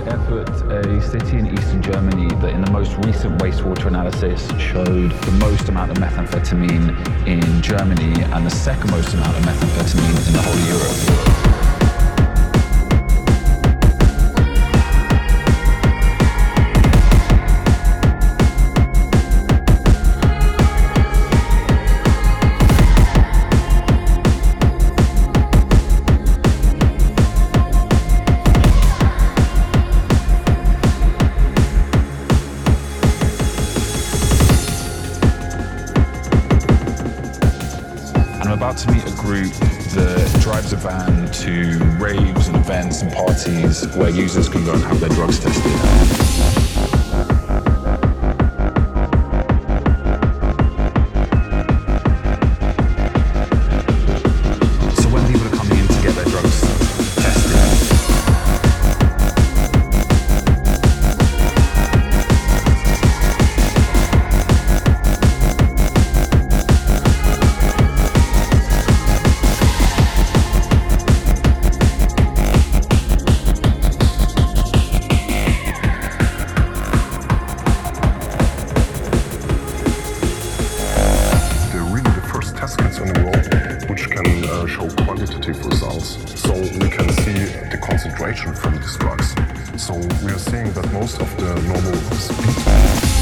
Erfurt, a city in eastern Germany that in the most recent wastewater analysis showed the most amount of methamphetamine in Germany and the second most amount of methamphetamine in the whole of Europe. About to meet a group that drives a van to raves and events and parties where users can go and have their drugs tested. from this box. So we are seeing that most of the normal speed